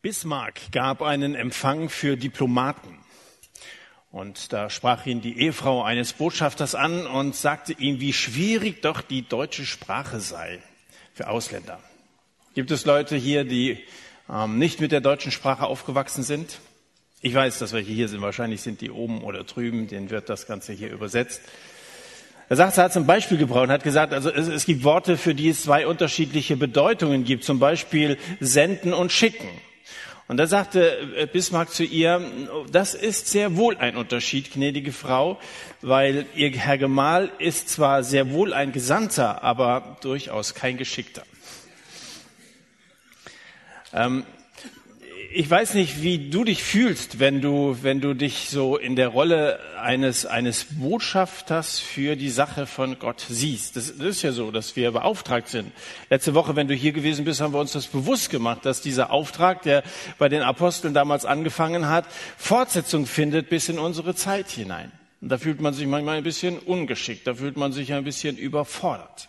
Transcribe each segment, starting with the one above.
Bismarck gab einen Empfang für Diplomaten. Und da sprach ihn die Ehefrau eines Botschafters an und sagte ihm, wie schwierig doch die deutsche Sprache sei für Ausländer. Gibt es Leute hier, die ähm, nicht mit der deutschen Sprache aufgewachsen sind? Ich weiß, dass welche hier sind. Wahrscheinlich sind die oben oder drüben. Denen wird das Ganze hier übersetzt. Er sagt, er hat zum Beispiel gebraucht und hat gesagt, also es, es gibt Worte, für die es zwei unterschiedliche Bedeutungen gibt. Zum Beispiel senden und schicken. Und da sagte äh, Bismarck zu ihr, das ist sehr wohl ein Unterschied, gnädige Frau, weil ihr Herr Gemahl ist zwar sehr wohl ein Gesandter, aber durchaus kein Geschickter. Ähm, ich weiß nicht, wie du dich fühlst, wenn du, wenn du dich so in der Rolle eines, eines Botschafters für die Sache von Gott siehst. Das, das ist ja so, dass wir beauftragt sind. Letzte Woche, wenn du hier gewesen bist, haben wir uns das bewusst gemacht, dass dieser Auftrag, der bei den Aposteln damals angefangen hat, Fortsetzung findet bis in unsere Zeit hinein. Und da fühlt man sich manchmal ein bisschen ungeschickt, da fühlt man sich ein bisschen überfordert.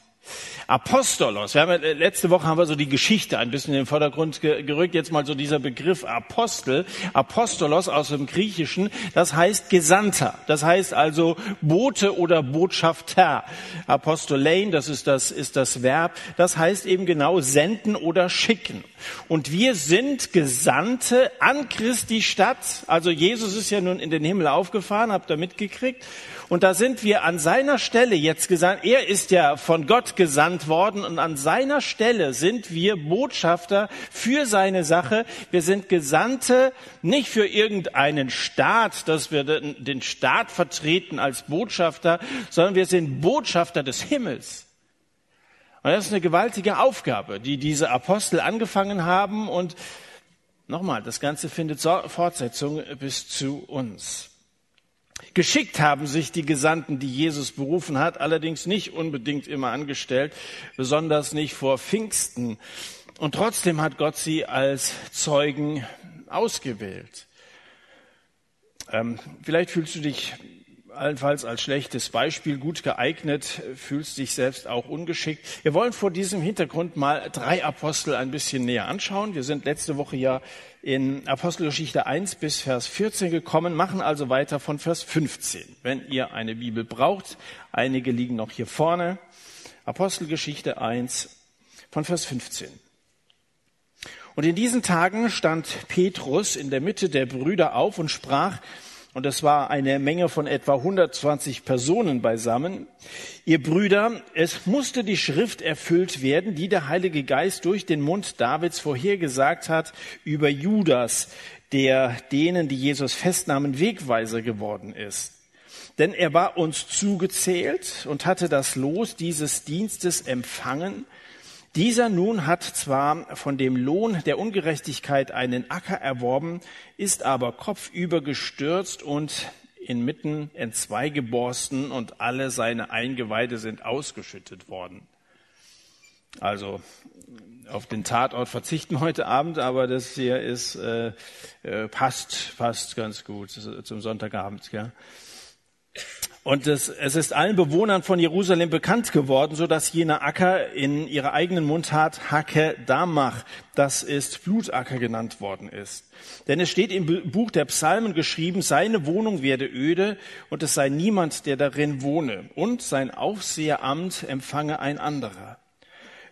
Apostolos. Wir haben, äh, letzte Woche haben wir so die Geschichte ein bisschen in den Vordergrund gerückt. Jetzt mal so dieser Begriff Apostel. Apostolos aus dem Griechischen, das heißt Gesandter. Das heißt also Bote oder Botschafter. Apostolein, das ist das, ist das Verb. Das heißt eben genau senden oder schicken. Und wir sind Gesandte an Christi Stadt. Also Jesus ist ja nun in den Himmel aufgefahren, habt ihr mitgekriegt. Und da sind wir an seiner Stelle jetzt gesandt. Er ist ja von Gott gesandt worden und an seiner Stelle sind wir Botschafter für seine Sache. Wir sind Gesandte nicht für irgendeinen Staat, dass wir den Staat vertreten als Botschafter, sondern wir sind Botschafter des Himmels. Und das ist eine gewaltige Aufgabe, die diese Apostel angefangen haben und nochmal, das Ganze findet Fortsetzung bis zu uns. Geschickt haben sich die Gesandten, die Jesus berufen hat, allerdings nicht unbedingt immer angestellt, besonders nicht vor Pfingsten. Und trotzdem hat Gott sie als Zeugen ausgewählt. Ähm, vielleicht fühlst du dich allenfalls als schlechtes Beispiel gut geeignet, fühlst dich selbst auch ungeschickt. Wir wollen vor diesem Hintergrund mal drei Apostel ein bisschen näher anschauen. Wir sind letzte Woche ja in Apostelgeschichte 1 bis Vers 14 gekommen, machen also weiter von Vers 15. Wenn ihr eine Bibel braucht, einige liegen noch hier vorne. Apostelgeschichte 1 von Vers 15. Und in diesen Tagen stand Petrus in der Mitte der Brüder auf und sprach, und es war eine Menge von etwa 120 Personen beisammen. Ihr Brüder, es musste die Schrift erfüllt werden, die der Heilige Geist durch den Mund Davids vorhergesagt hat über Judas, der denen, die Jesus festnahmen, Wegweiser geworden ist. Denn er war uns zugezählt und hatte das Los dieses Dienstes empfangen, dieser nun hat zwar von dem Lohn der Ungerechtigkeit einen Acker erworben, ist aber kopfüber gestürzt und inmitten entzweigeborsten und alle seine Eingeweide sind ausgeschüttet worden. Also auf den Tatort verzichten heute Abend, aber das hier ist äh, äh passt passt ganz gut zum Sonntagabend. Ja. Und es, es ist allen Bewohnern von Jerusalem bekannt geworden, so dass jener Acker in ihrer eigenen Mundart Hake Damach, das ist Blutacker genannt worden ist. Denn es steht im Buch der Psalmen geschrieben, seine Wohnung werde öde und es sei niemand, der darin wohne und sein Aufseheramt empfange ein anderer.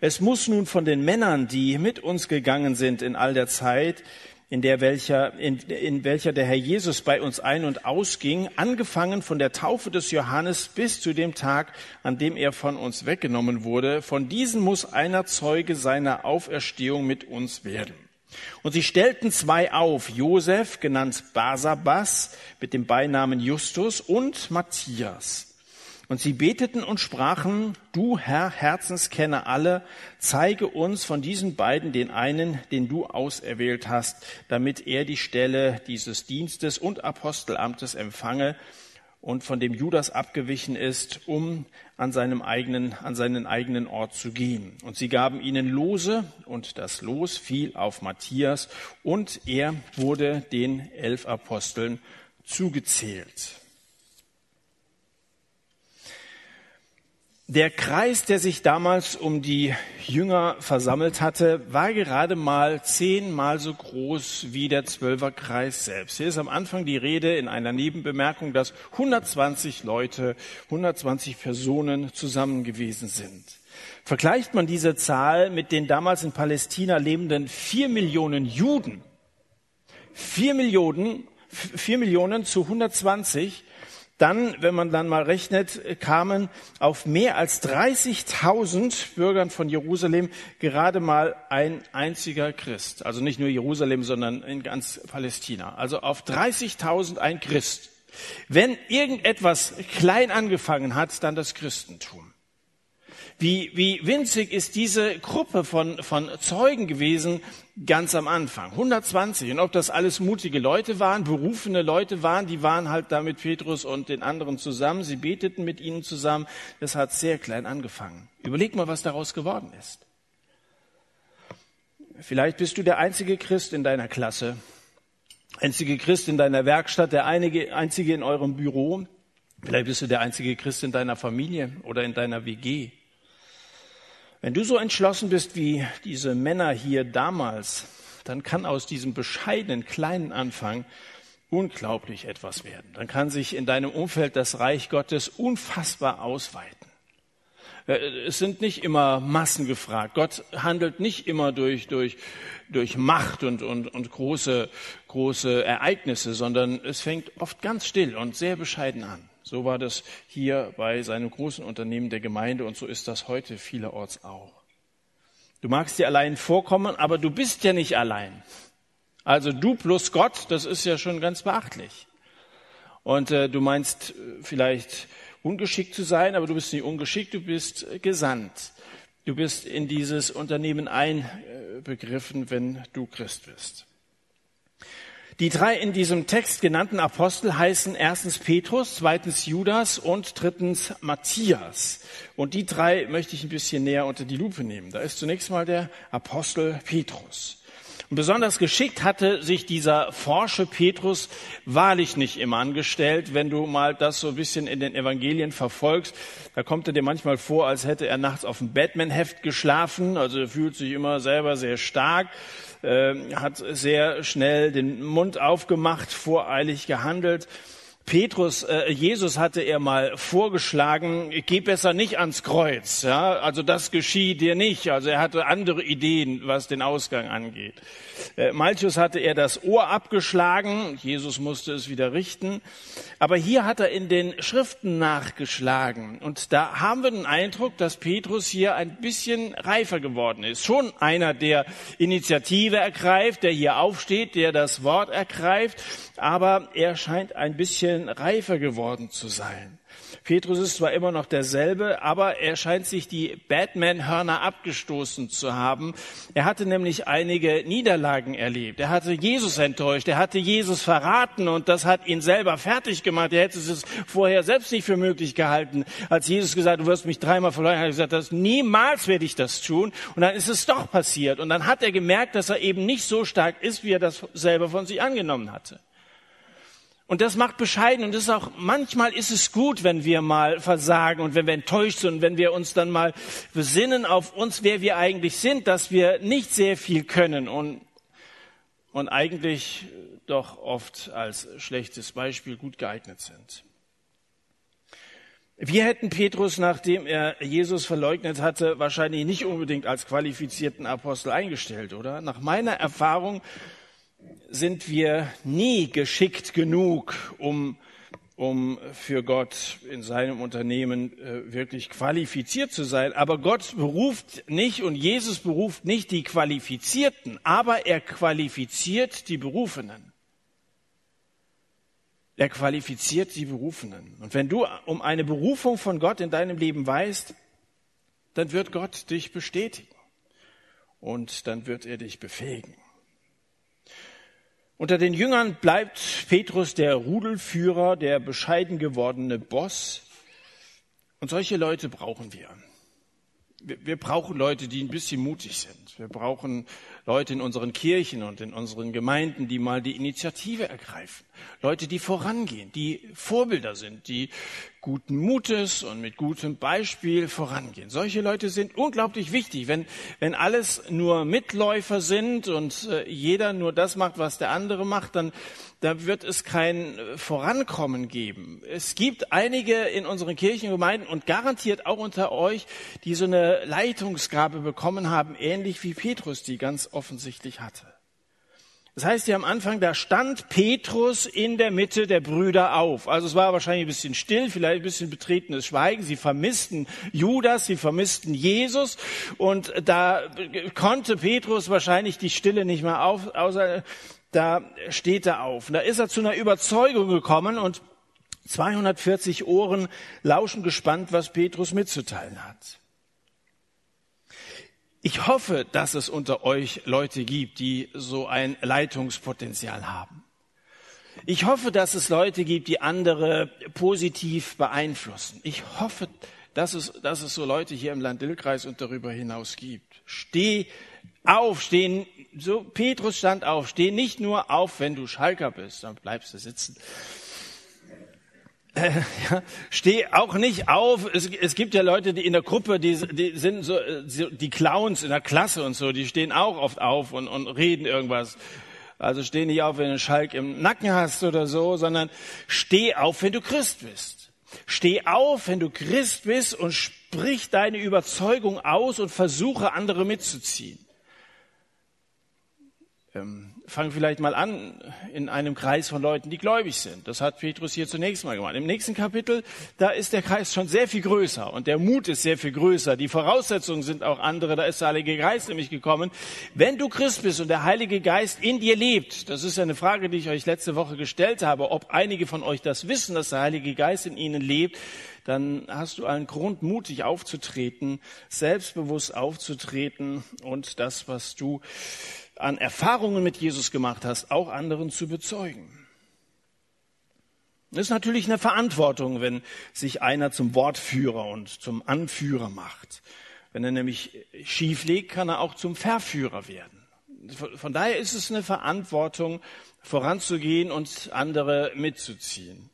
Es muss nun von den Männern, die mit uns gegangen sind in all der Zeit, in, der welcher, in, in welcher der Herr Jesus bei uns ein- und ausging, angefangen von der Taufe des Johannes bis zu dem Tag, an dem er von uns weggenommen wurde. Von diesen muss einer Zeuge seiner Auferstehung mit uns werden. Und sie stellten zwei auf, Josef, genannt Basabas, mit dem Beinamen Justus, und Matthias. Und sie beteten und sprachen, du Herr, Herzenskenner alle, zeige uns von diesen beiden den einen, den du auserwählt hast, damit er die Stelle dieses Dienstes und Apostelamtes empfange und von dem Judas abgewichen ist, um an seinem eigenen, an seinen eigenen Ort zu gehen. Und sie gaben ihnen Lose und das Los fiel auf Matthias und er wurde den elf Aposteln zugezählt. Der Kreis, der sich damals um die Jünger versammelt hatte, war gerade mal zehnmal so groß wie der Zwölferkreis selbst. Hier ist am Anfang die Rede in einer Nebenbemerkung, dass 120 Leute, 120 Personen zusammen gewesen sind. Vergleicht man diese Zahl mit den damals in Palästina lebenden vier Millionen Juden, vier Millionen, vier Millionen zu 120, dann, wenn man dann mal rechnet, kamen auf mehr als 30.000 Bürgern von Jerusalem gerade mal ein einziger Christ. Also nicht nur Jerusalem, sondern in ganz Palästina. Also auf 30.000 ein Christ. Wenn irgendetwas klein angefangen hat, dann das Christentum. Wie, wie winzig ist diese Gruppe von, von Zeugen gewesen ganz am Anfang? 120. Und ob das alles mutige Leute waren, berufene Leute waren, die waren halt da mit Petrus und den anderen zusammen. Sie beteten mit ihnen zusammen. Das hat sehr klein angefangen. Überleg mal, was daraus geworden ist. Vielleicht bist du der einzige Christ in deiner Klasse, einzige Christ in deiner Werkstatt, der einige, einzige in eurem Büro. Vielleicht bist du der einzige Christ in deiner Familie oder in deiner WG. Wenn du so entschlossen bist wie diese Männer hier damals, dann kann aus diesem bescheidenen kleinen Anfang unglaublich etwas werden. Dann kann sich in deinem Umfeld das Reich Gottes unfassbar ausweiten. Äh, es sind nicht immer Massen gefragt. Gott handelt nicht immer durch, durch, durch Macht und, und, und große, große Ereignisse, sondern es fängt oft ganz still und sehr bescheiden an. So war das hier bei seinem großen Unternehmen der Gemeinde und so ist das heute vielerorts auch. Du magst dir allein vorkommen, aber du bist ja nicht allein. Also du plus Gott, das ist ja schon ganz beachtlich. Und äh, du meinst äh, vielleicht ungeschickt zu sein, aber du bist nicht ungeschickt, du bist äh, gesandt. Du bist in dieses Unternehmen einbegriffen, wenn du Christ bist. Die drei in diesem Text genannten Apostel heißen erstens Petrus, zweitens Judas und drittens Matthias. Und die drei möchte ich ein bisschen näher unter die Lupe nehmen. Da ist zunächst mal der Apostel Petrus. Und besonders geschickt hatte sich dieser forsche Petrus wahrlich nicht immer angestellt. Wenn du mal das so ein bisschen in den Evangelien verfolgst, da kommt er dir manchmal vor, als hätte er nachts auf dem Batman-Heft geschlafen. Also er fühlt sich immer selber sehr stark äh, hat sehr schnell den Mund aufgemacht, voreilig gehandelt. Petrus, äh, Jesus hatte er mal vorgeschlagen, geh besser nicht ans Kreuz, ja, also das geschieht dir nicht. Also er hatte andere Ideen, was den Ausgang angeht. Äh, Malchus hatte er das Ohr abgeschlagen, Jesus musste es wieder richten. Aber hier hat er in den Schriften nachgeschlagen. Und da haben wir den Eindruck, dass Petrus hier ein bisschen reifer geworden ist. Schon einer, der Initiative ergreift, der hier aufsteht, der das Wort ergreift. Aber er scheint ein bisschen reifer geworden zu sein. Petrus ist zwar immer noch derselbe, aber er scheint sich die Batman-Hörner abgestoßen zu haben. Er hatte nämlich einige Niederlagen erlebt. Er hatte Jesus enttäuscht, er hatte Jesus verraten und das hat ihn selber fertig gemacht. Er hätte es vorher selbst nicht für möglich gehalten. Als Jesus gesagt, du wirst mich dreimal verleugnen, hat er gesagt, das, niemals werde ich das tun. Und dann ist es doch passiert. Und dann hat er gemerkt, dass er eben nicht so stark ist, wie er das selber von sich angenommen hatte. Und das macht bescheiden und das ist auch, manchmal ist es gut, wenn wir mal versagen und wenn wir enttäuscht sind und wenn wir uns dann mal besinnen auf uns, wer wir eigentlich sind, dass wir nicht sehr viel können und, und eigentlich doch oft als schlechtes Beispiel gut geeignet sind. Wir hätten Petrus, nachdem er Jesus verleugnet hatte, wahrscheinlich nicht unbedingt als qualifizierten Apostel eingestellt, oder? Nach meiner Erfahrung sind wir nie geschickt genug, um, um für Gott in seinem Unternehmen äh, wirklich qualifiziert zu sein. Aber Gott beruft nicht und Jesus beruft nicht die Qualifizierten, aber er qualifiziert die Berufenen. Er qualifiziert die Berufenen. Und wenn du um eine Berufung von Gott in deinem Leben weißt, dann wird Gott dich bestätigen und dann wird er dich befähigen. Unter den Jüngern bleibt Petrus der Rudelführer, der bescheiden gewordene Boss. Und solche Leute brauchen wir. Wir brauchen Leute, die ein bisschen mutig sind. Wir brauchen Leute in unseren Kirchen und in unseren Gemeinden, die mal die Initiative ergreifen. Leute, die vorangehen, die Vorbilder sind, die guten Mutes und mit gutem Beispiel vorangehen. Solche Leute sind unglaublich wichtig. Wenn, wenn alles nur Mitläufer sind und äh, jeder nur das macht, was der andere macht, dann da wird es kein Vorankommen geben. Es gibt einige in unseren Kirchengemeinden und garantiert auch unter euch, die so eine Leitungsgabe bekommen haben, ähnlich wie Petrus die ganz offensichtlich hatte. Das heißt hier am Anfang, da stand Petrus in der Mitte der Brüder auf. Also es war wahrscheinlich ein bisschen still, vielleicht ein bisschen betretenes Schweigen. Sie vermissten Judas, sie vermissten Jesus und da konnte Petrus wahrscheinlich die Stille nicht mehr auf, außer da steht er auf. Und da ist er zu einer Überzeugung gekommen und 240 Ohren lauschen gespannt, was Petrus mitzuteilen hat. Ich hoffe, dass es unter euch Leute gibt, die so ein Leitungspotenzial haben. Ich hoffe, dass es Leute gibt, die andere positiv beeinflussen. Ich hoffe, dass es, dass es so Leute hier im Land-Dill-Kreis und darüber hinaus gibt. Steh auf, stehen, so Petrus stand auf, steh nicht nur auf, wenn du Schalker bist, dann bleibst du sitzen, äh, ja, steh auch nicht auf. Es, es, gibt ja Leute, die in der Gruppe, die, die sind so, so, die Clowns in der Klasse und so, die stehen auch oft auf und, und reden irgendwas. Also steh nicht auf, wenn du einen Schalk im Nacken hast oder so, sondern steh auf, wenn du Christ bist. Steh auf, wenn du Christ bist und sprich deine Überzeugung aus und versuche andere mitzuziehen. Ähm, fangen vielleicht mal an in einem Kreis von Leuten, die gläubig sind. Das hat Petrus hier zunächst mal gemacht. Im nächsten Kapitel, da ist der Kreis schon sehr viel größer und der Mut ist sehr viel größer. Die Voraussetzungen sind auch andere. Da ist der Heilige Geist nämlich gekommen. Wenn du Christ bist und der Heilige Geist in dir lebt, das ist ja eine Frage, die ich euch letzte Woche gestellt habe, ob einige von euch das wissen, dass der Heilige Geist in ihnen lebt, dann hast du einen Grund, mutig aufzutreten, selbstbewusst aufzutreten und das, was du an Erfahrungen mit Jesus gemacht hast, auch anderen zu bezeugen. Das ist natürlich eine Verantwortung, wenn sich einer zum Wortführer und zum Anführer macht. Wenn er nämlich schief liegt, kann er auch zum Verführer werden. Von daher ist es eine Verantwortung, voranzugehen und andere mitzuziehen.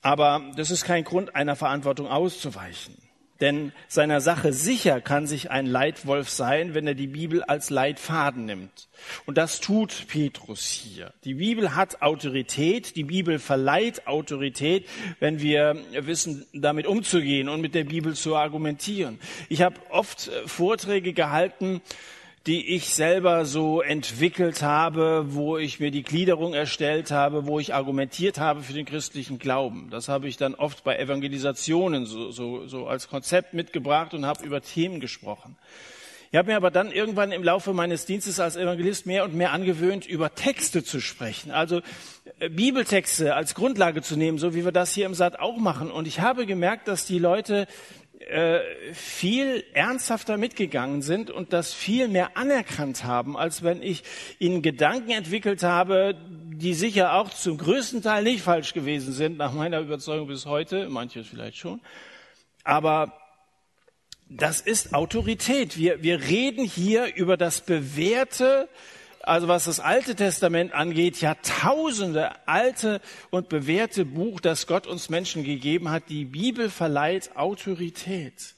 Aber das ist kein Grund, einer Verantwortung auszuweichen. Denn seiner Sache sicher kann sich ein Leitwolf sein, wenn er die Bibel als Leitfaden nimmt. Und das tut Petrus hier. Die Bibel hat Autorität, die Bibel verleiht Autorität, wenn wir wissen, damit umzugehen und mit der Bibel zu argumentieren. Ich habe oft Vorträge gehalten, die ich selber so entwickelt habe, wo ich mir die Gliederung erstellt habe, wo ich argumentiert habe für den christlichen Glauben. Das habe ich dann oft bei Evangelisationen so, so, so als Konzept mitgebracht und habe über Themen gesprochen. Ich habe mir aber dann irgendwann im Laufe meines Dienstes als Evangelist mehr und mehr angewöhnt, über Texte zu sprechen. Also äh, Bibeltexte als Grundlage zu nehmen, so wie wir das hier im Saat auch machen. Und ich habe gemerkt, dass die Leute äh, viel ernsthafter mitgegangen sind und das viel mehr anerkannt haben, als wenn ich ihnen Gedanken entwickelt habe, die sicher auch zum größten Teil nicht falsch gewesen sind, nach meiner Überzeugung bis heute, manches vielleicht schon. Aber das ist Autorität. Wir, wir reden hier über das bewährte, also was das Alte Testament angeht, Jahrtausende alte und bewährte Buch, das Gott uns Menschen gegeben hat. Die Bibel verleiht Autorität.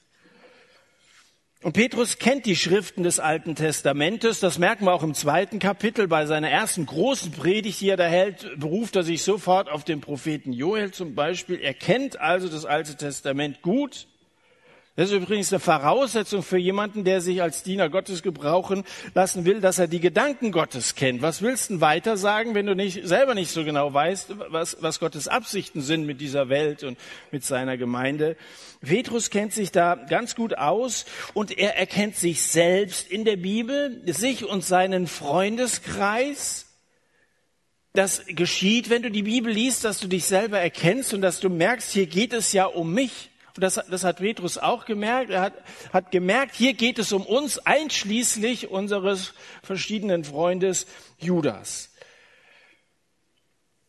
Und Petrus kennt die Schriften des Alten Testamentes. Das merken wir auch im zweiten Kapitel. Bei seiner ersten großen Predigt, die er da hält, beruft er sich sofort auf den Propheten Joel zum Beispiel. Er kennt also das Alte Testament gut. Das ist übrigens eine Voraussetzung für jemanden, der sich als Diener Gottes gebrauchen lassen will, dass er die Gedanken Gottes kennt. Was willst du weiter sagen, wenn du nicht, selber nicht so genau weißt, was, was Gottes Absichten sind mit dieser Welt und mit seiner Gemeinde? Petrus kennt sich da ganz gut aus und er erkennt sich selbst in der Bibel, sich und seinen Freundeskreis. Das geschieht, wenn du die Bibel liest, dass du dich selber erkennst und dass du merkst, hier geht es ja um mich. Das, das hat Petrus auch gemerkt. Er hat, hat gemerkt, hier geht es um uns, einschließlich unseres verschiedenen Freundes Judas.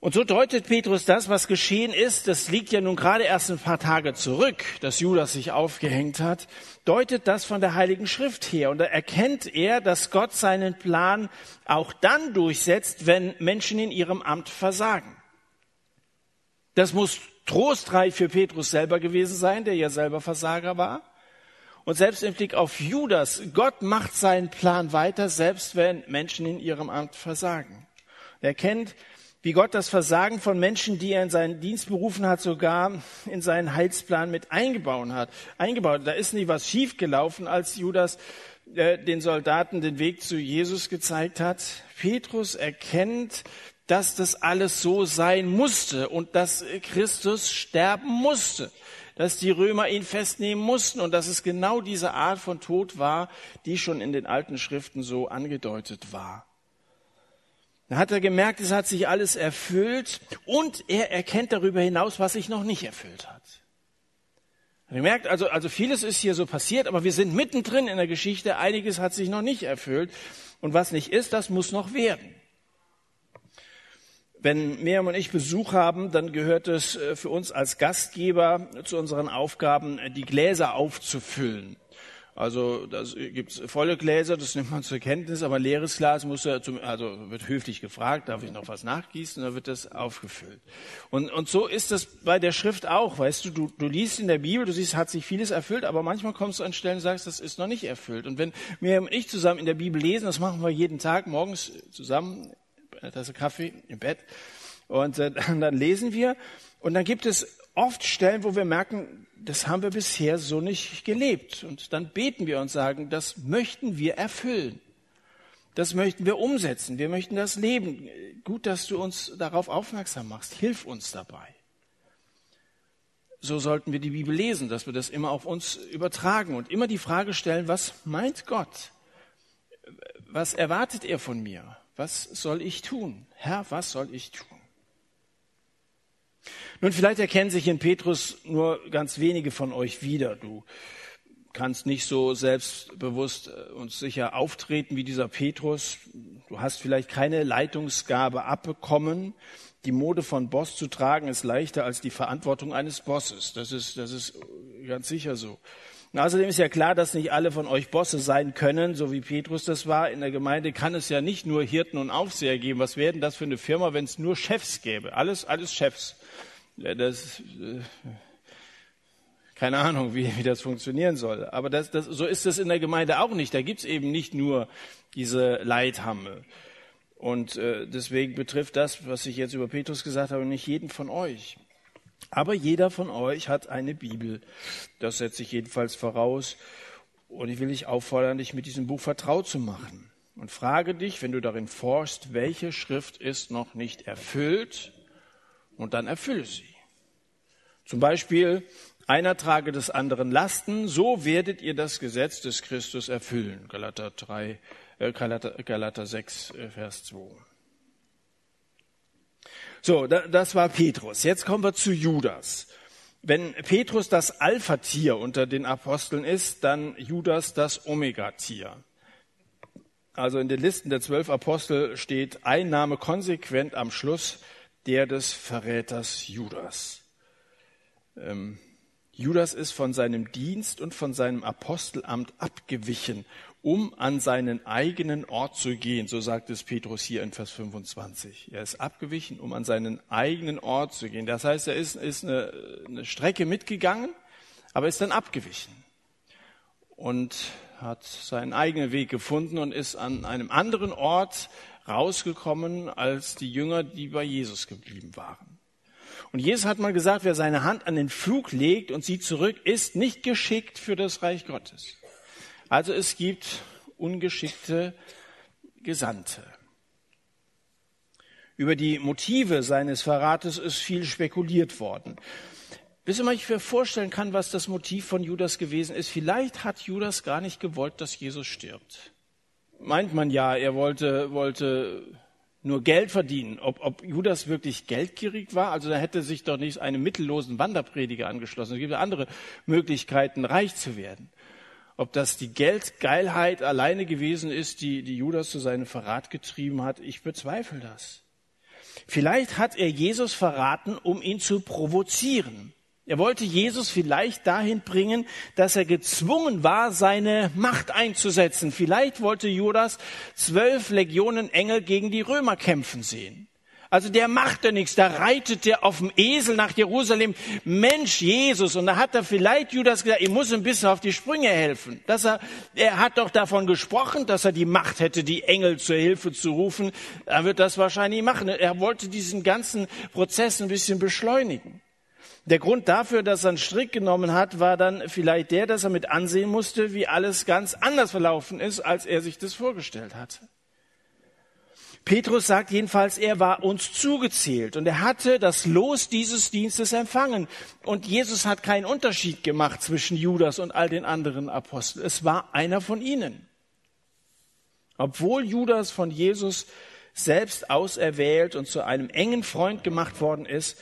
Und so deutet Petrus das, was geschehen ist, das liegt ja nun gerade erst ein paar Tage zurück, dass Judas sich aufgehängt hat, deutet das von der Heiligen Schrift her. Und da erkennt er, dass Gott seinen Plan auch dann durchsetzt, wenn Menschen in ihrem Amt versagen. Das muss trostreich für Petrus selber gewesen sein, der ja selber Versager war. Und selbst im Blick auf Judas, Gott macht seinen Plan weiter, selbst wenn Menschen in ihrem Amt versagen. Er kennt, wie Gott das Versagen von Menschen, die er in seinen Dienst berufen hat, sogar in seinen Heilsplan mit eingebaut hat. Eingebaut. Da ist nie was schiefgelaufen, als Judas äh, den Soldaten den Weg zu Jesus gezeigt hat. Petrus erkennt, dass das alles so sein musste und dass Christus sterben musste dass die Römer ihn festnehmen mussten und dass es genau diese Art von Tod war, die schon in den alten Schriften so angedeutet war. Da hat er gemerkt, es hat sich alles erfüllt und er erkennt darüber hinaus, was sich noch nicht erfüllt hat. Er merkt also, also vieles ist hier so passiert, aber wir sind mittendrin in der Geschichte. Einiges hat sich noch nicht erfüllt. Und was nicht ist, das muss noch werden. Wenn Miriam und ich Besuch haben, dann gehört es äh, für uns als Gastgeber zu unseren Aufgaben, äh, die Gläser aufzufüllen. Also das gibt's volle Gläser, das nimmt man zur Kenntnis, aber leeres Glas muss ja zum, also wird höflich gefragt, darf ich noch was nachgießen, dann wird das aufgefüllt. Und, und so ist das bei der Schrift auch, weißt du, du, du liest in der Bibel, du siehst, hat sich vieles erfüllt, aber manchmal kommst du an Stellen und sagst, das ist noch nicht erfüllt. Und wenn wir und ich zusammen in der Bibel lesen, das machen wir jeden Tag morgens zusammen eine Tasse Kaffee im Bett. Und äh, dann lesen wir. Und dann gibt es oft Stellen, wo wir merken, das haben wir bisher so nicht gelebt. Und dann beten wir und sagen, das möchten wir erfüllen. Das möchten wir umsetzen. Wir möchten das leben. Gut, dass du uns darauf aufmerksam machst. Hilf uns dabei. So sollten wir die Bibel lesen, dass wir das immer auf uns übertragen und immer die Frage stellen, was meint Gott? Was erwartet er von mir? Was soll ich tun? Herr, was soll ich tun? Nun, vielleicht erkennen sich in Petrus nur ganz wenige von euch wieder. Du kannst nicht so selbstbewusst äh, und sicher auftreten wie dieser Petrus. Du hast vielleicht keine Leitungsgabe abbekommen. Die Mode von Boss zu tragen ist leichter als die Verantwortung eines Bosses. Das ist, das ist ganz sicher so. Und außerdem ist ja klar, dass nicht alle von euch Bosse sein können, so wie Petrus das war. In der Gemeinde kann es ja nicht nur Hirten und Aufseher geben. Was wäre denn das für eine Firma, wenn es nur Chefs gäbe? Alles, alles Chefs. Das, äh, keine Ahnung, wie, wie das funktionieren soll. Aber das, das, so ist es in der Gemeinde auch nicht. Da gibt's eben nicht nur diese Leithamme. Und äh, deswegen betrifft das, was ich jetzt über Petrus gesagt habe, nicht jeden von euch. Aber jeder von euch hat eine Bibel. Das setze ich jedenfalls voraus. Und ich will dich auffordern, dich mit diesem Buch vertraut zu machen. Und frage dich, wenn du darin forschst, welche Schrift ist noch nicht erfüllt? Und dann erfülle sie. Zum Beispiel, einer trage des anderen Lasten, so werdet ihr das Gesetz des Christus erfüllen. Galater 3, äh, Galater, Galater 6, äh, Vers 2. So, das war Petrus. Jetzt kommen wir zu Judas. Wenn Petrus das Alpha-Tier unter den Aposteln ist, dann Judas das Omega-Tier. Also in den Listen der zwölf Apostel steht ein Name konsequent am Schluss, der des Verräters Judas. Ähm, Judas ist von seinem Dienst und von seinem Apostelamt abgewichen um an seinen eigenen Ort zu gehen. So sagt es Petrus hier in Vers 25. Er ist abgewichen, um an seinen eigenen Ort zu gehen. Das heißt, er ist, ist eine, eine Strecke mitgegangen, aber ist dann abgewichen und hat seinen eigenen Weg gefunden und ist an einem anderen Ort rausgekommen als die Jünger, die bei Jesus geblieben waren. Und Jesus hat mal gesagt, wer seine Hand an den Flug legt und sie zurück, ist nicht geschickt für das Reich Gottes. Also es gibt ungeschickte Gesandte. Über die Motive seines Verrates ist viel spekuliert worden. Bis man sich vorstellen kann, was das Motiv von Judas gewesen ist. Vielleicht hat Judas gar nicht gewollt, dass Jesus stirbt. Meint man ja, er wollte, wollte nur Geld verdienen. Ob, ob Judas wirklich geldgierig war, also da hätte sich doch nicht einem mittellosen Wanderprediger angeschlossen. Es gibt andere Möglichkeiten, reich zu werden. Ob das die Geldgeilheit alleine gewesen ist, die, die Judas zu seinem Verrat getrieben hat, ich bezweifle das. Vielleicht hat er Jesus verraten, um ihn zu provozieren. Er wollte Jesus vielleicht dahin bringen, dass er gezwungen war, seine Macht einzusetzen. Vielleicht wollte Judas zwölf Legionen Engel gegen die Römer kämpfen sehen. Also der machte nichts, da reitet er auf dem Esel nach Jerusalem. Mensch, Jesus. Und da hat er vielleicht Judas gesagt, ich muss ein bisschen auf die Sprünge helfen. Dass er, er hat doch davon gesprochen, dass er die Macht hätte, die Engel zur Hilfe zu rufen. Er wird das wahrscheinlich machen. Er wollte diesen ganzen Prozess ein bisschen beschleunigen. Der Grund dafür, dass er einen Strick genommen hat, war dann vielleicht der, dass er mit ansehen musste, wie alles ganz anders verlaufen ist, als er sich das vorgestellt hatte. Petrus sagt jedenfalls, er war uns zugezählt und er hatte das Los dieses Dienstes empfangen. Und Jesus hat keinen Unterschied gemacht zwischen Judas und all den anderen Aposteln. Es war einer von ihnen. Obwohl Judas von Jesus selbst auserwählt und zu einem engen Freund gemacht worden ist,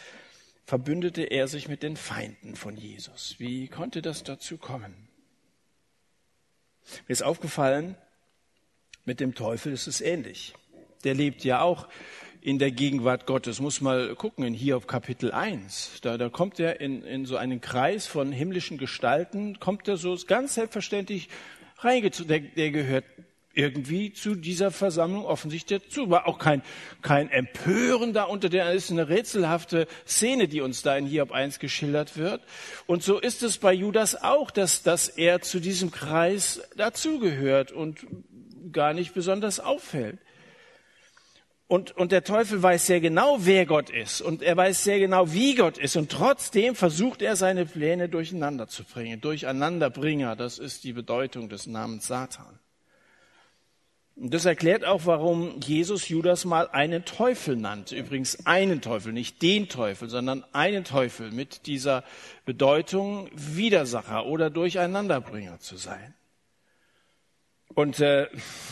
verbündete er sich mit den Feinden von Jesus. Wie konnte das dazu kommen? Mir ist aufgefallen, mit dem Teufel ist es ähnlich der lebt ja auch in der Gegenwart Gottes. Muss mal gucken in Hiob Kapitel 1. Da, da kommt er in, in so einen Kreis von himmlischen Gestalten, kommt er so ganz selbstverständlich reingezogen. Der, der gehört irgendwie zu dieser Versammlung offensichtlich dazu. War auch kein, kein Empören da unter der ist eine rätselhafte Szene, die uns da in Hiob 1 geschildert wird. Und so ist es bei Judas auch, dass, dass er zu diesem Kreis dazugehört und gar nicht besonders auffällt. Und, und der Teufel weiß sehr genau, wer Gott ist. Und er weiß sehr genau, wie Gott ist. Und trotzdem versucht er, seine Pläne durcheinander zu bringen. Durcheinanderbringer, das ist die Bedeutung des Namens Satan. Und das erklärt auch, warum Jesus Judas mal einen Teufel nannte. Übrigens einen Teufel, nicht den Teufel, sondern einen Teufel mit dieser Bedeutung, Widersacher oder Durcheinanderbringer zu sein. Und äh,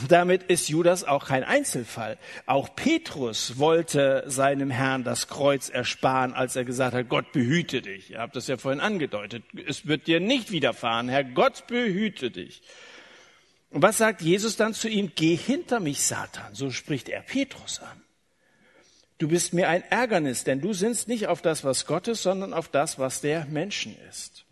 damit ist Judas auch kein Einzelfall. Auch Petrus wollte seinem Herrn das Kreuz ersparen, als er gesagt hat, Gott behüte dich. Ihr habt das ja vorhin angedeutet. Es wird dir nicht widerfahren. Herr Gott behüte dich. Und was sagt Jesus dann zu ihm? Geh hinter mich, Satan. So spricht er Petrus an. Du bist mir ein Ärgernis, denn du sinnst nicht auf das, was Gott ist, sondern auf das, was der Menschen ist.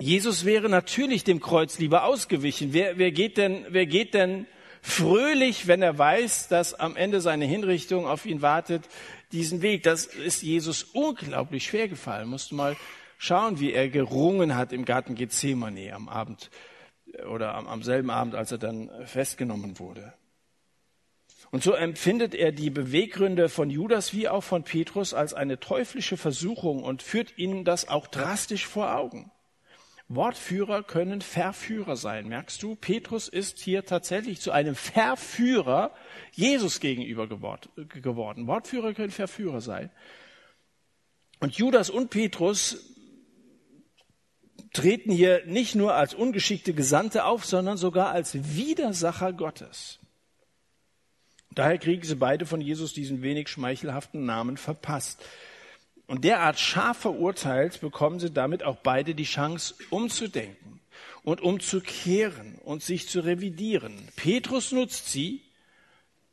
Jesus wäre natürlich dem Kreuz lieber ausgewichen. Wer, wer, geht denn, wer geht denn fröhlich, wenn er weiß, dass am Ende seine Hinrichtung auf ihn wartet, diesen Weg? Das ist Jesus unglaublich schwer gefallen. Musst du mal schauen, wie er gerungen hat im Garten Gethsemane am Abend oder am, am selben Abend, als er dann festgenommen wurde. Und so empfindet er die Beweggründe von Judas wie auch von Petrus als eine teuflische Versuchung und führt ihnen das auch drastisch vor Augen. Wortführer können Verführer sein. Merkst du, Petrus ist hier tatsächlich zu einem Verführer Jesus gegenüber geworden. Wortführer können Verführer sein. Und Judas und Petrus treten hier nicht nur als ungeschickte Gesandte auf, sondern sogar als Widersacher Gottes. Daher kriegen sie beide von Jesus diesen wenig schmeichelhaften Namen verpasst. Und derart scharf verurteilt, bekommen sie damit auch beide die Chance, umzudenken und umzukehren und sich zu revidieren. Petrus nutzt sie,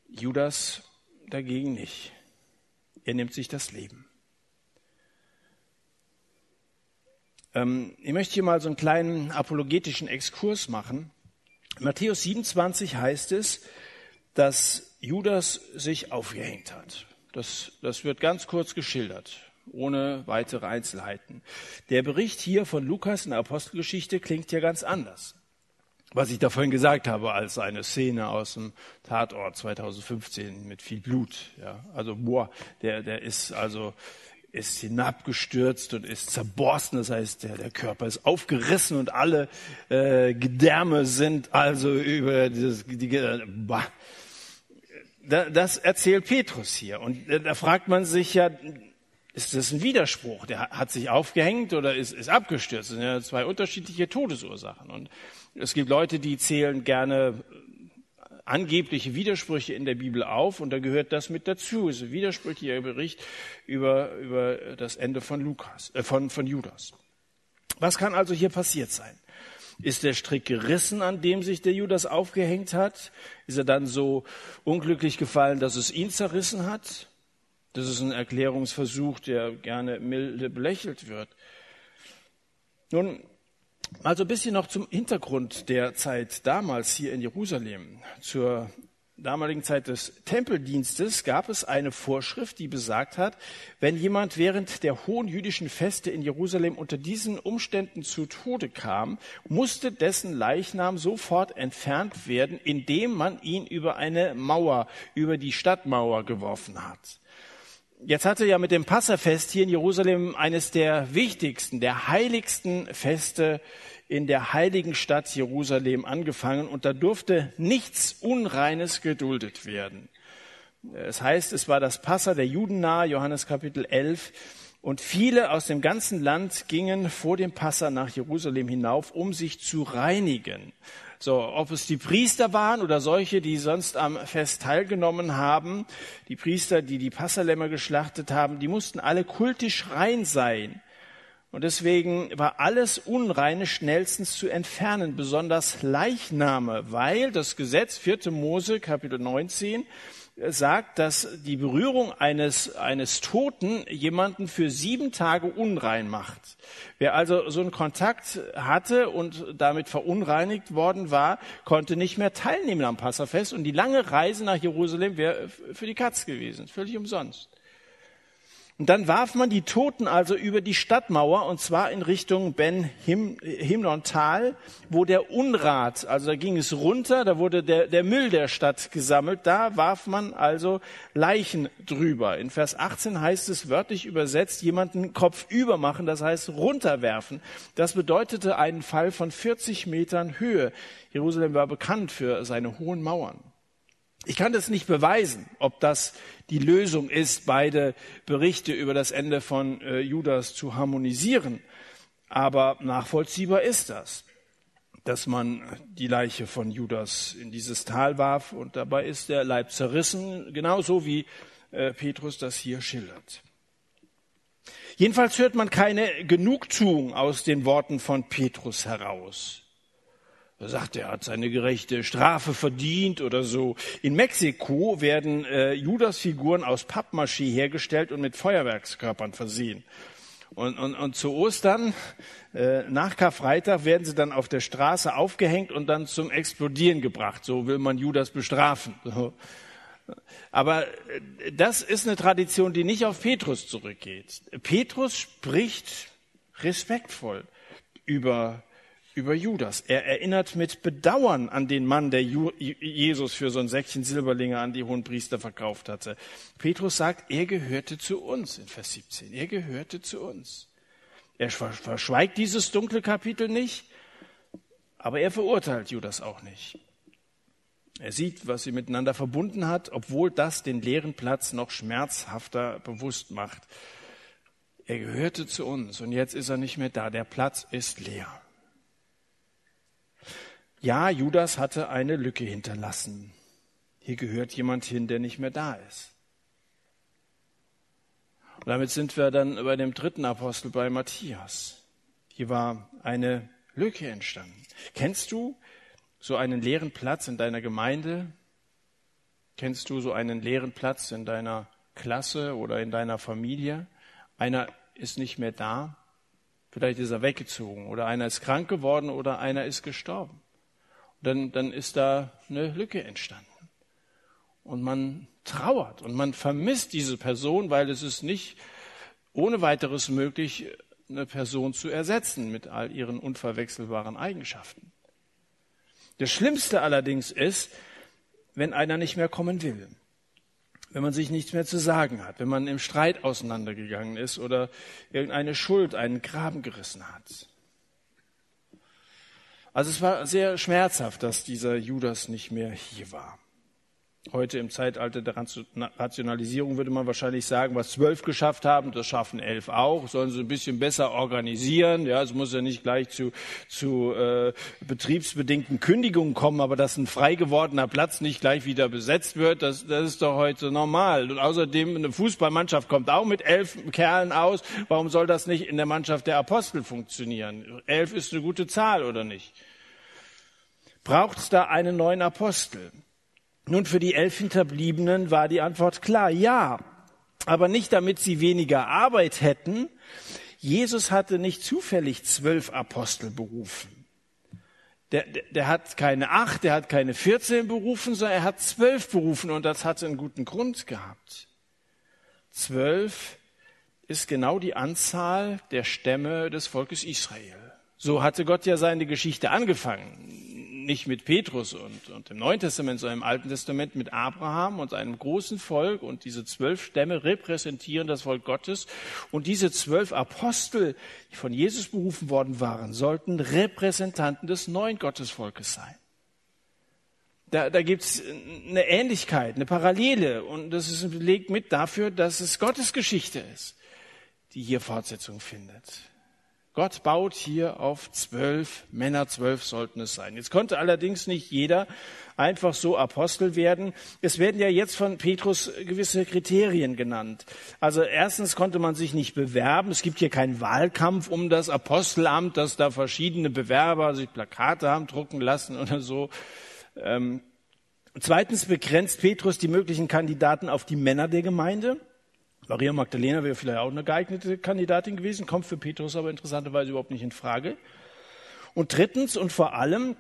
Judas dagegen nicht. Er nimmt sich das Leben. Ähm, ich möchte hier mal so einen kleinen apologetischen Exkurs machen. Matthäus 27 heißt es, dass Judas sich aufgehängt hat. Das, das wird ganz kurz geschildert ohne weitere Einzelheiten. Der Bericht hier von Lukas in der Apostelgeschichte klingt ja ganz anders. Was ich da vorhin gesagt habe, als eine Szene aus dem Tatort 2015 mit viel Blut. Ja, also boah, der, der ist also ist hinabgestürzt und ist zerborsten. Das heißt, der, der Körper ist aufgerissen und alle äh, Gedärme sind also über dieses, die, bah. Das erzählt Petrus hier. Und da fragt man sich ja, ist das ein Widerspruch. Der hat sich aufgehängt oder ist, ist abgestürzt. Das sind ja zwei unterschiedliche Todesursachen. Und es gibt Leute, die zählen gerne angebliche Widersprüche in der Bibel auf und da gehört das mit dazu. Es ist ein widersprüchlicher Bericht über, über das Ende von Lukas, äh, von, von Judas. Was kann also hier passiert sein? Ist der Strick gerissen, an dem sich der Judas aufgehängt hat? Ist er dann so unglücklich gefallen, dass es ihn zerrissen hat? Das ist ein Erklärungsversuch, der gerne milde belächelt wird. Nun, also ein bisschen noch zum Hintergrund der Zeit damals hier in Jerusalem, zur damaligen Zeit des Tempeldienstes gab es eine Vorschrift, die besagt hat, wenn jemand während der hohen jüdischen Feste in Jerusalem unter diesen Umständen zu Tode kam, musste dessen Leichnam sofort entfernt werden, indem man ihn über eine Mauer, über die Stadtmauer geworfen hat. Jetzt hatte ja mit dem Passafest hier in Jerusalem eines der wichtigsten, der heiligsten Feste in der heiligen Stadt Jerusalem angefangen und da durfte nichts Unreines geduldet werden. Es heißt, es war das Passa der Juden nahe, Johannes Kapitel 11, und viele aus dem ganzen Land gingen vor dem Passa nach Jerusalem hinauf, um sich zu reinigen. So, ob es die Priester waren oder solche, die sonst am Fest teilgenommen haben, die Priester, die die Passalämmer geschlachtet haben, die mussten alle kultisch rein sein. Und deswegen war alles Unreine schnellstens zu entfernen, besonders Leichname, weil das Gesetz 4. Mose Kapitel 19 sagt, dass die Berührung eines, eines Toten jemanden für sieben Tage unrein macht. Wer also so einen Kontakt hatte und damit verunreinigt worden war, konnte nicht mehr teilnehmen am Passafest und die lange Reise nach Jerusalem wäre für die Katz gewesen, völlig umsonst. Und dann warf man die Toten also über die Stadtmauer und zwar in Richtung Ben Himnon Tal, wo der Unrat, also da ging es runter, da wurde der, der Müll der Stadt gesammelt, da warf man also Leichen drüber. In Vers 18 heißt es wörtlich übersetzt, jemanden Kopf über machen, das heißt runterwerfen. Das bedeutete einen Fall von 40 Metern Höhe. Jerusalem war bekannt für seine hohen Mauern. Ich kann das nicht beweisen, ob das die Lösung ist, beide Berichte über das Ende von äh, Judas zu harmonisieren. Aber nachvollziehbar ist das, dass man die Leiche von Judas in dieses Tal warf und dabei ist der Leib zerrissen, genauso wie äh, Petrus das hier schildert. Jedenfalls hört man keine Genugtuung aus den Worten von Petrus heraus. Er sagt, er hat seine gerechte Strafe verdient oder so. In Mexiko werden äh, Judasfiguren aus Pappmaché hergestellt und mit Feuerwerkskörpern versehen. Und, und, und zu Ostern, äh, nach Karfreitag, werden sie dann auf der Straße aufgehängt und dann zum Explodieren gebracht. So will man Judas bestrafen. Aber äh, das ist eine Tradition, die nicht auf Petrus zurückgeht. Petrus spricht respektvoll über über Judas. Er erinnert mit Bedauern an den Mann, der Jesus für so ein Säckchen Silberlinge an die hohen Priester verkauft hatte. Petrus sagt, er gehörte zu uns in Vers 17. Er gehörte zu uns. Er verschweigt dieses dunkle Kapitel nicht, aber er verurteilt Judas auch nicht. Er sieht, was sie miteinander verbunden hat, obwohl das den leeren Platz noch schmerzhafter bewusst macht. Er gehörte zu uns und jetzt ist er nicht mehr da. Der Platz ist leer. Ja, Judas hatte eine Lücke hinterlassen. Hier gehört jemand hin, der nicht mehr da ist. Und damit sind wir dann bei dem dritten Apostel, bei Matthias. Hier war eine Lücke entstanden. Kennst du so einen leeren Platz in deiner Gemeinde? Kennst du so einen leeren Platz in deiner Klasse oder in deiner Familie? Einer ist nicht mehr da. Vielleicht ist er weggezogen oder einer ist krank geworden oder einer ist gestorben dann, dann ist da eine Lücke entstanden. Und man trauert und man vermisst diese Person, weil es ist nicht ohne weiteres möglich, eine Person zu ersetzen mit all ihren unverwechselbaren Eigenschaften. Das Schlimmste allerdings ist, wenn einer nicht mehr kommen will, wenn man sich nichts mehr zu sagen hat, wenn man im Streit auseinandergegangen ist oder irgendeine Schuld einen Graben gerissen hat. Also es war sehr schmerzhaft, dass dieser Judas nicht mehr hier war. Heute im Zeitalter der Rationalisierung würde man wahrscheinlich sagen, was zwölf geschafft haben, das schaffen elf auch. Sollen sie ein bisschen besser organisieren. Ja, es muss ja nicht gleich zu, zu äh, betriebsbedingten Kündigungen kommen, aber dass ein frei gewordener Platz nicht gleich wieder besetzt wird, das, das ist doch heute normal. Und außerdem eine Fußballmannschaft kommt auch mit elf Kerlen aus. Warum soll das nicht in der Mannschaft der Apostel funktionieren? Elf ist eine gute Zahl oder nicht? Braucht es da einen neuen Apostel? Nun, für die elf Hinterbliebenen war die Antwort klar, ja. Aber nicht damit sie weniger Arbeit hätten. Jesus hatte nicht zufällig zwölf Apostel berufen. Der, der, der hat keine acht, der hat keine 14 berufen, sondern er hat zwölf berufen und das hatte einen guten Grund gehabt. Zwölf ist genau die Anzahl der Stämme des Volkes Israel. So hatte Gott ja seine Geschichte angefangen nicht mit Petrus und, und im Neuen Testament, sondern im Alten Testament mit Abraham und einem großen Volk. Und diese zwölf Stämme repräsentieren das Volk Gottes. Und diese zwölf Apostel, die von Jesus berufen worden waren, sollten Repräsentanten des neuen Gottesvolkes sein. Da, da gibt es eine Ähnlichkeit, eine Parallele. Und das ist ein Beleg mit dafür, dass es Gottes Geschichte ist, die hier Fortsetzung findet. Gott baut hier auf zwölf Männer, zwölf sollten es sein. Jetzt konnte allerdings nicht jeder einfach so Apostel werden. Es werden ja jetzt von Petrus gewisse Kriterien genannt. Also erstens konnte man sich nicht bewerben. Es gibt hier keinen Wahlkampf um das Apostelamt, dass da verschiedene Bewerber sich Plakate haben drucken lassen oder so. Ähm, zweitens begrenzt Petrus die möglichen Kandidaten auf die Männer der Gemeinde. Maria Magdalena wäre vielleicht auch eine geeignete Kandidatin gewesen, kommt für Petrus aber interessanterweise überhaupt nicht in Frage. Und drittens und vor allem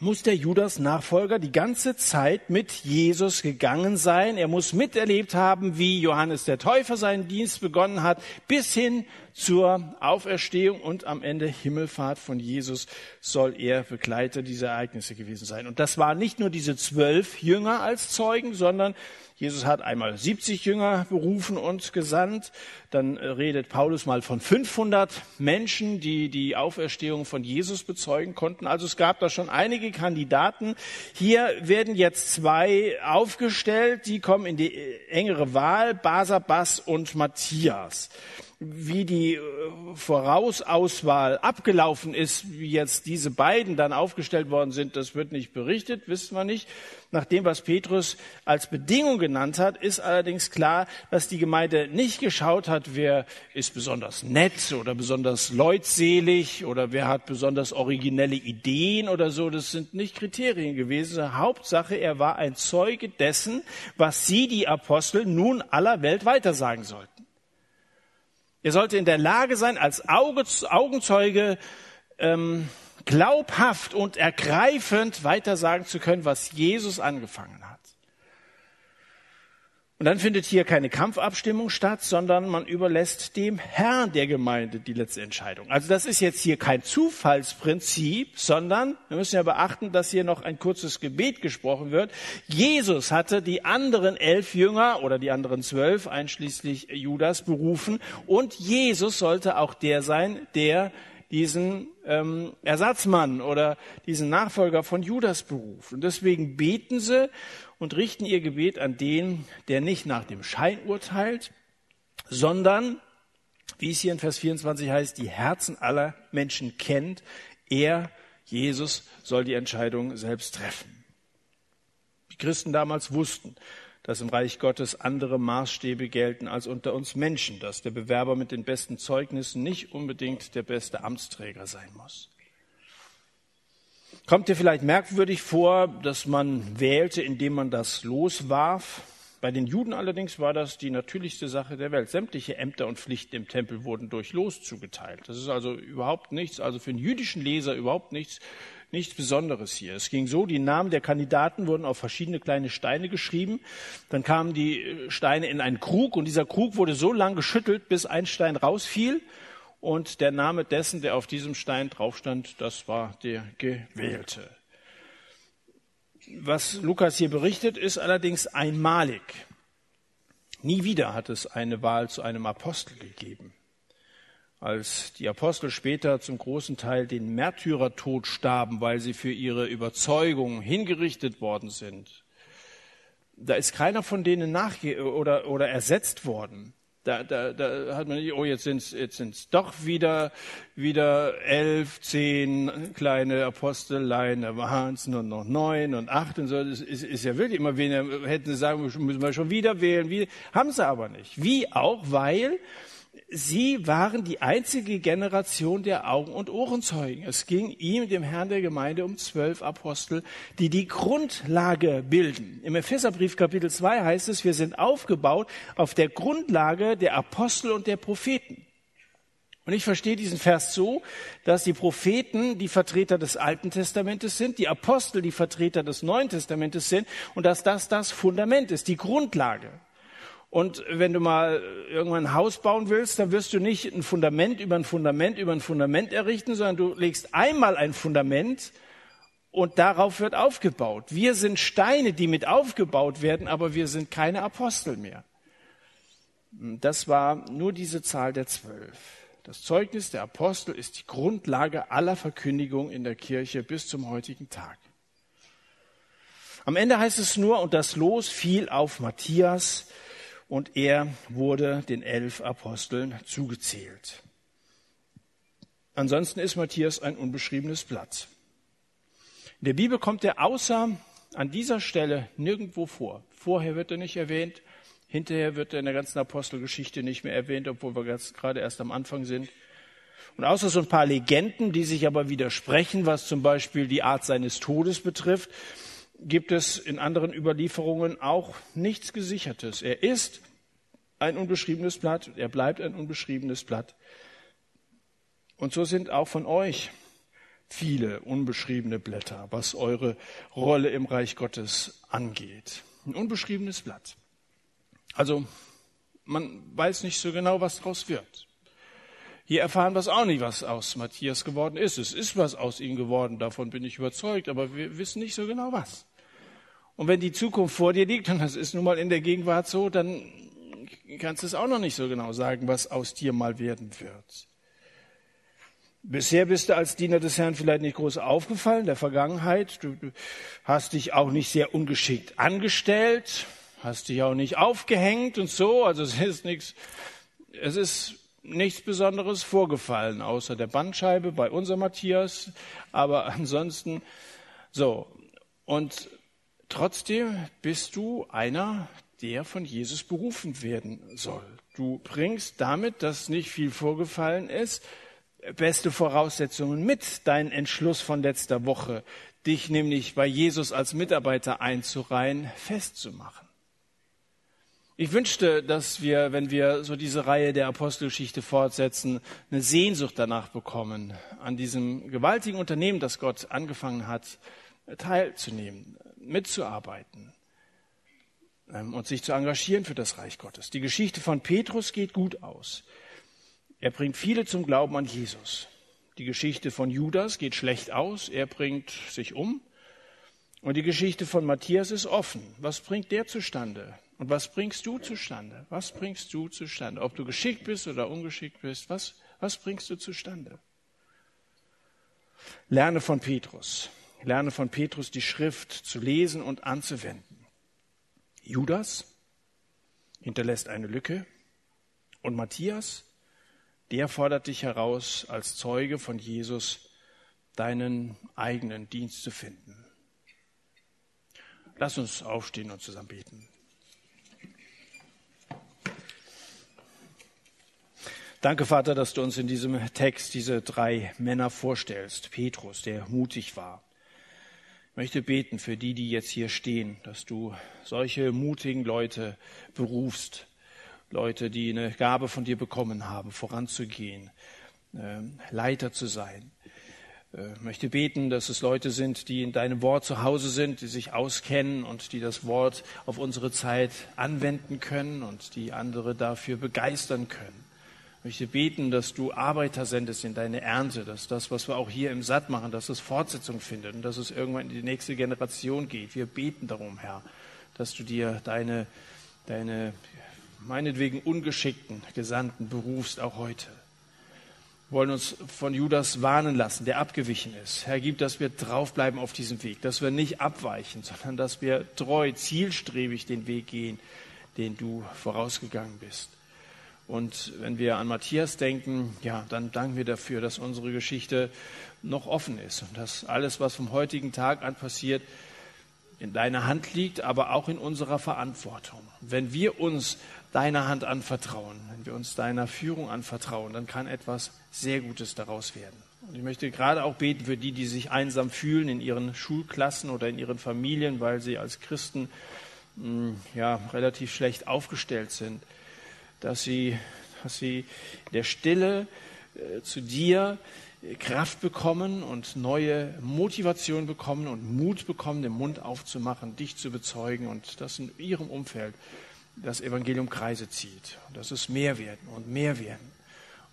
muss der Judas Nachfolger die ganze Zeit mit Jesus gegangen sein. Er muss miterlebt haben, wie Johannes der Täufer seinen Dienst begonnen hat, bis hin zur Auferstehung und am Ende Himmelfahrt von Jesus soll er Begleiter dieser Ereignisse gewesen sein. Und das waren nicht nur diese zwölf Jünger als Zeugen, sondern Jesus hat einmal 70 Jünger berufen und gesandt. Dann äh, redet Paulus mal von 500 Menschen, die die Auferstehung von Jesus bezeugen konnten. Also es gab da schon einige Kandidaten. Hier werden jetzt zwei aufgestellt, die kommen in die äh, engere Wahl, Basabas und Matthias wie die äh, Vorausauswahl abgelaufen ist, wie jetzt diese beiden dann aufgestellt worden sind, das wird nicht berichtet, wissen wir nicht. Nach dem, was Petrus als Bedingung genannt hat, ist allerdings klar, dass die Gemeinde nicht geschaut hat, wer ist besonders nett oder besonders leutselig oder wer hat besonders originelle Ideen oder so. Das sind nicht Kriterien gewesen. Hauptsache, er war ein Zeuge dessen, was sie, die Apostel, nun aller Welt weitersagen sollten. Er sollte in der Lage sein, als Augenzeuge ähm, glaubhaft und ergreifend weitersagen zu können, was Jesus angefangen hat. Und dann findet hier keine Kampfabstimmung statt, sondern man überlässt dem Herrn der Gemeinde die letzte Entscheidung. Also das ist jetzt hier kein Zufallsprinzip, sondern wir müssen ja beachten, dass hier noch ein kurzes Gebet gesprochen wird. Jesus hatte die anderen elf Jünger oder die anderen zwölf, einschließlich Judas, berufen und Jesus sollte auch der sein, der diesen ähm, Ersatzmann oder diesen Nachfolger von Judas beruft. Und deswegen beten sie und richten ihr Gebet an den, der nicht nach dem Schein urteilt, sondern, wie es hier in Vers 24 heißt, die Herzen aller Menschen kennt. Er, Jesus, soll die Entscheidung selbst treffen. Die Christen damals wussten, dass im Reich Gottes andere Maßstäbe gelten als unter uns Menschen, dass der Bewerber mit den besten Zeugnissen nicht unbedingt der beste Amtsträger sein muss. Kommt dir vielleicht merkwürdig vor, dass man wählte, indem man das loswarf? Bei den Juden allerdings war das die natürlichste Sache der Welt. Sämtliche Ämter und Pflichten im Tempel wurden durch Los zugeteilt. Das ist also überhaupt nichts, also für einen jüdischen Leser überhaupt nichts, nichts Besonderes hier. Es ging so, die Namen der Kandidaten wurden auf verschiedene kleine Steine geschrieben. Dann kamen die Steine in einen Krug und dieser Krug wurde so lang geschüttelt, bis ein Stein rausfiel und der Name dessen, der auf diesem Stein drauf stand, das war der Gewählte. Was Lukas hier berichtet, ist allerdings einmalig. Nie wieder hat es eine Wahl zu einem Apostel gegeben. Als die Apostel später zum großen Teil den Märtyrertod starben, weil sie für ihre Überzeugung hingerichtet worden sind, da ist keiner von denen nachge oder, oder ersetzt worden. Da, da, da hat man nicht, oh, jetzt sind es jetzt sind's doch wieder, wieder elf, zehn kleine Aposteleien, da waren es nur noch neun und acht und so. Das ist, ist ja wirklich immer weniger, hätten sie sagen müssen wir schon wieder wählen. Wie, haben sie aber nicht. Wie auch, weil sie waren die einzige Generation der Augen- und Ohrenzeugen. Es ging ihm, dem Herrn der Gemeinde, um zwölf Apostel, die die Grundlage bilden. Im Epheserbrief Kapitel 2 heißt es, wir sind aufgebaut auf der Grundlage der Apostel und der Propheten. Und ich verstehe diesen Vers so, dass die Propheten die Vertreter des Alten Testamentes sind, die Apostel die Vertreter des Neuen Testamentes sind und dass das das Fundament ist, die Grundlage. Und wenn du mal irgendwann ein Haus bauen willst, dann wirst du nicht ein Fundament über ein Fundament über ein Fundament errichten, sondern du legst einmal ein Fundament und darauf wird aufgebaut. Wir sind Steine, die mit aufgebaut werden, aber wir sind keine Apostel mehr. Das war nur diese Zahl der zwölf. Das Zeugnis der Apostel ist die Grundlage aller Verkündigung in der Kirche bis zum heutigen Tag. Am Ende heißt es nur, und das Los fiel auf Matthias, und er wurde den elf Aposteln zugezählt. Ansonsten ist Matthias ein unbeschriebenes Blatt. In der Bibel kommt er außer an dieser Stelle nirgendwo vor. Vorher wird er nicht erwähnt, Hinterher wird er in der ganzen Apostelgeschichte nicht mehr erwähnt, obwohl wir gerade erst am Anfang sind. Und außer so ein paar Legenden, die sich aber widersprechen, was zum Beispiel die Art seines Todes betrifft, gibt es in anderen Überlieferungen auch nichts Gesichertes. Er ist ein unbeschriebenes Blatt, er bleibt ein unbeschriebenes Blatt. Und so sind auch von euch viele unbeschriebene Blätter, was eure Rolle im Reich Gottes angeht. Ein unbeschriebenes Blatt. Also man weiß nicht so genau, was daraus wird. Hier erfahren wir es auch nicht, was aus Matthias geworden ist. Es ist was aus ihm geworden, davon bin ich überzeugt, aber wir wissen nicht so genau was. Und wenn die Zukunft vor dir liegt, und das ist nun mal in der Gegenwart so, dann kannst du es auch noch nicht so genau sagen, was aus dir mal werden wird. Bisher bist du als Diener des Herrn vielleicht nicht groß aufgefallen, der Vergangenheit. Du, du hast dich auch nicht sehr ungeschickt angestellt hast dich auch nicht aufgehängt und so. Also es ist nichts, es ist nichts Besonderes vorgefallen, außer der Bandscheibe bei unser Matthias. Aber ansonsten so. Und trotzdem bist du einer, der von Jesus berufen werden soll. Du bringst damit, dass nicht viel vorgefallen ist, beste Voraussetzungen mit, deinen Entschluss von letzter Woche, dich nämlich bei Jesus als Mitarbeiter einzureihen, festzumachen. Ich wünschte, dass wir, wenn wir so diese Reihe der Apostelgeschichte fortsetzen, eine Sehnsucht danach bekommen, an diesem gewaltigen Unternehmen, das Gott angefangen hat, teilzunehmen, mitzuarbeiten ähm, und sich zu engagieren für das Reich Gottes. Die Geschichte von Petrus geht gut aus. Er bringt viele zum Glauben an Jesus. Die Geschichte von Judas geht schlecht aus. Er bringt sich um. Und die Geschichte von Matthias ist offen. Was bringt der zustande? Und was bringst du zustande? Was bringst du zustande? Ob du geschickt bist oder ungeschickt bist, was, was bringst du zustande? Lerne von Petrus. Lerne von Petrus die Schrift zu lesen und anzuwenden. Judas hinterlässt eine Lücke und Matthias, der fordert dich heraus, als Zeuge von Jesus deinen eigenen Dienst zu finden. Lass uns aufstehen und zusammen beten. Danke, Vater, dass du uns in diesem Text diese drei Männer vorstellst. Petrus, der mutig war. Ich möchte beten für die, die jetzt hier stehen, dass du solche mutigen Leute berufst. Leute, die eine Gabe von dir bekommen haben, voranzugehen, ähm, Leiter zu sein. Ich äh, möchte beten, dass es Leute sind, die in deinem Wort zu Hause sind, die sich auskennen und die das Wort auf unsere Zeit anwenden können und die andere dafür begeistern können. Ich möchte beten, dass du Arbeiter sendest in deine Ernte, dass das, was wir auch hier im Satt machen, dass es Fortsetzung findet und dass es irgendwann in die nächste Generation geht. Wir beten darum, Herr, dass du dir deine, deine meinetwegen ungeschickten Gesandten berufst, auch heute. Wir wollen uns von Judas warnen lassen, der abgewichen ist. Herr, gib, dass wir draufbleiben auf diesem Weg, dass wir nicht abweichen, sondern dass wir treu, zielstrebig den Weg gehen, den du vorausgegangen bist. Und wenn wir an Matthias denken, ja, dann danken wir dafür, dass unsere Geschichte noch offen ist und dass alles, was vom heutigen Tag an passiert, in deiner Hand liegt, aber auch in unserer Verantwortung. Wenn wir uns deiner Hand anvertrauen, wenn wir uns deiner Führung anvertrauen, dann kann etwas sehr Gutes daraus werden. Und ich möchte gerade auch beten für die, die sich einsam fühlen in ihren Schulklassen oder in ihren Familien, weil sie als Christen hm, ja, relativ schlecht aufgestellt sind dass sie, dass sie in der Stille äh, zu dir äh, Kraft bekommen und neue Motivation bekommen und Mut bekommen, den Mund aufzumachen, dich zu bezeugen und dass in ihrem Umfeld das Evangelium Kreise zieht. Dass es mehr werden und mehr werden.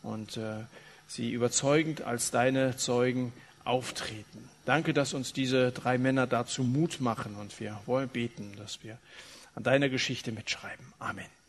Und äh, sie überzeugend als deine Zeugen auftreten. Danke, dass uns diese drei Männer dazu Mut machen und wir wollen beten, dass wir an deiner Geschichte mitschreiben. Amen.